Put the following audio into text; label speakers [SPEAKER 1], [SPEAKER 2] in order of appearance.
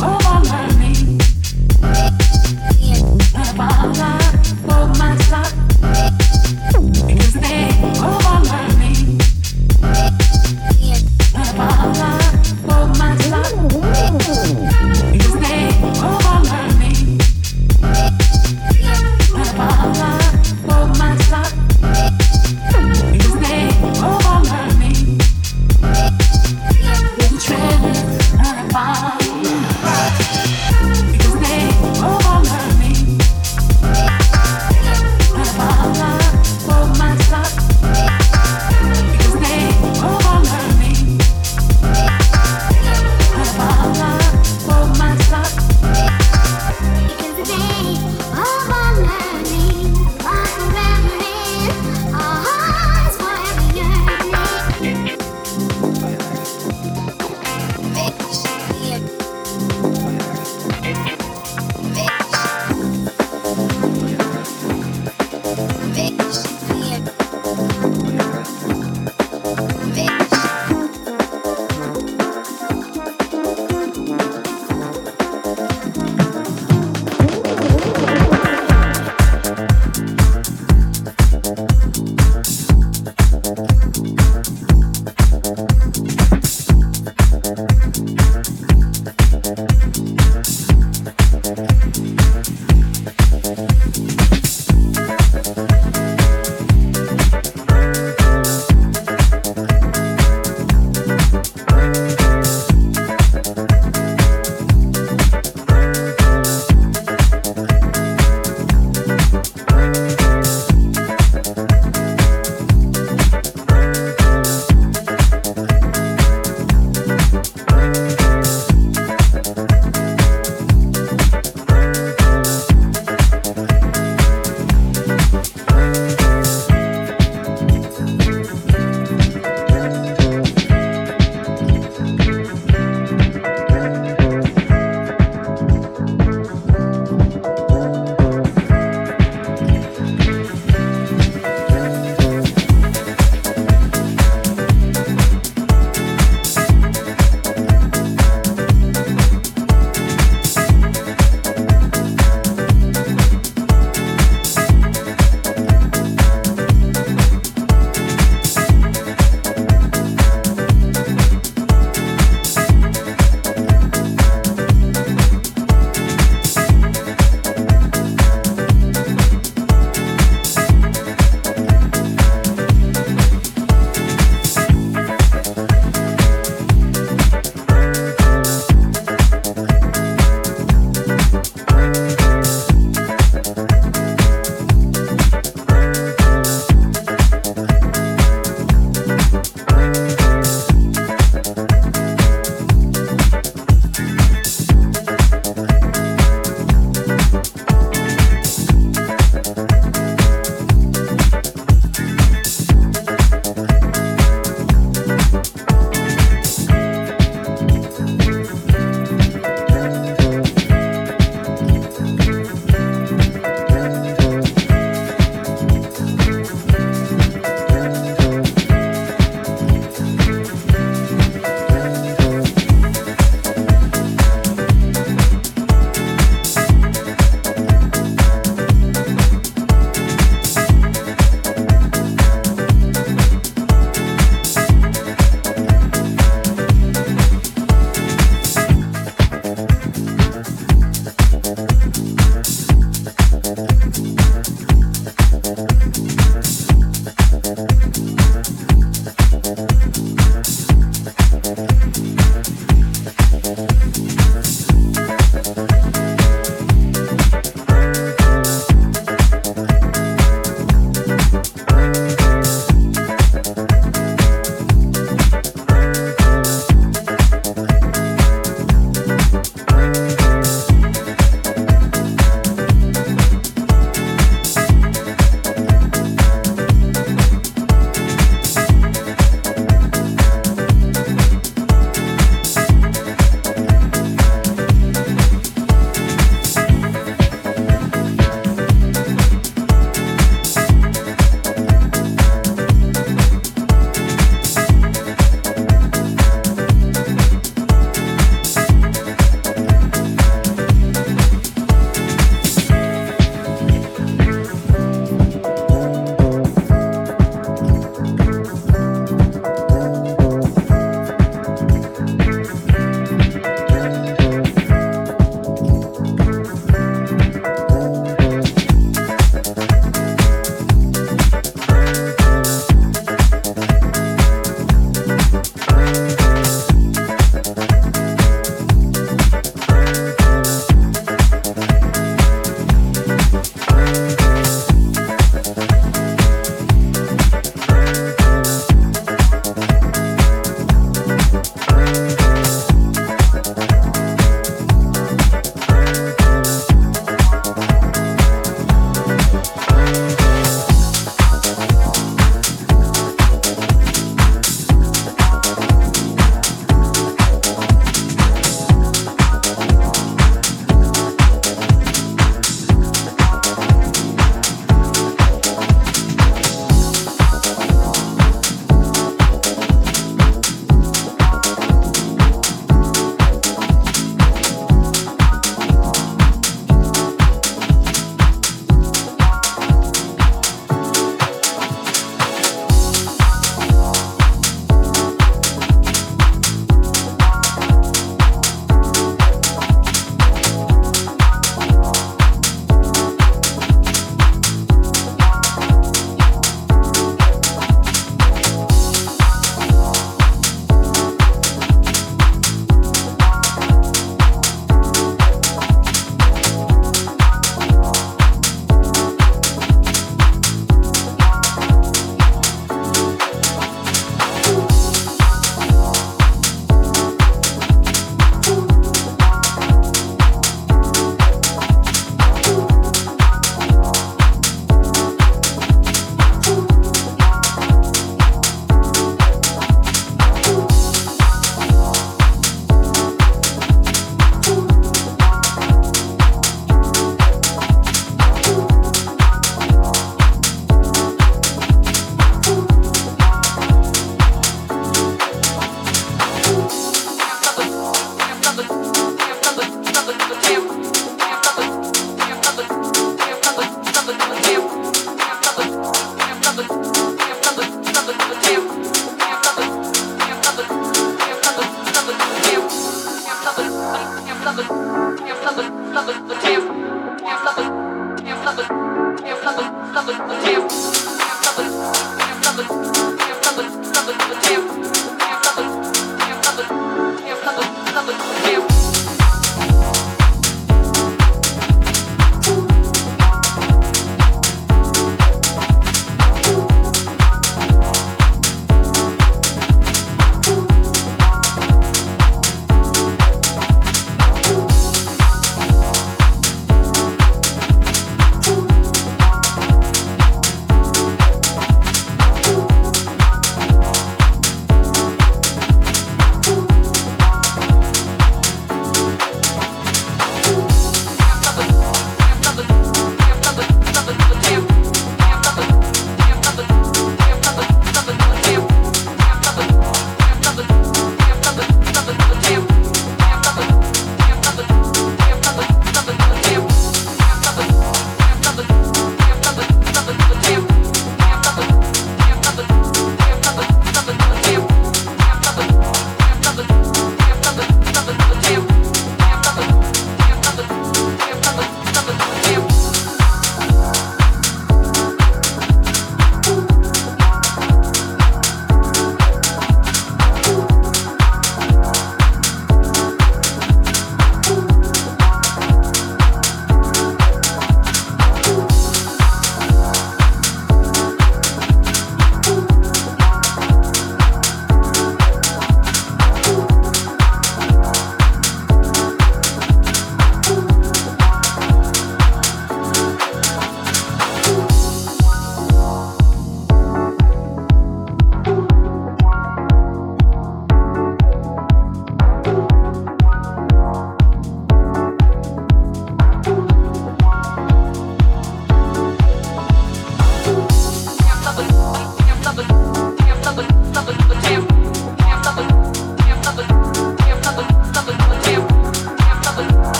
[SPEAKER 1] all my mind.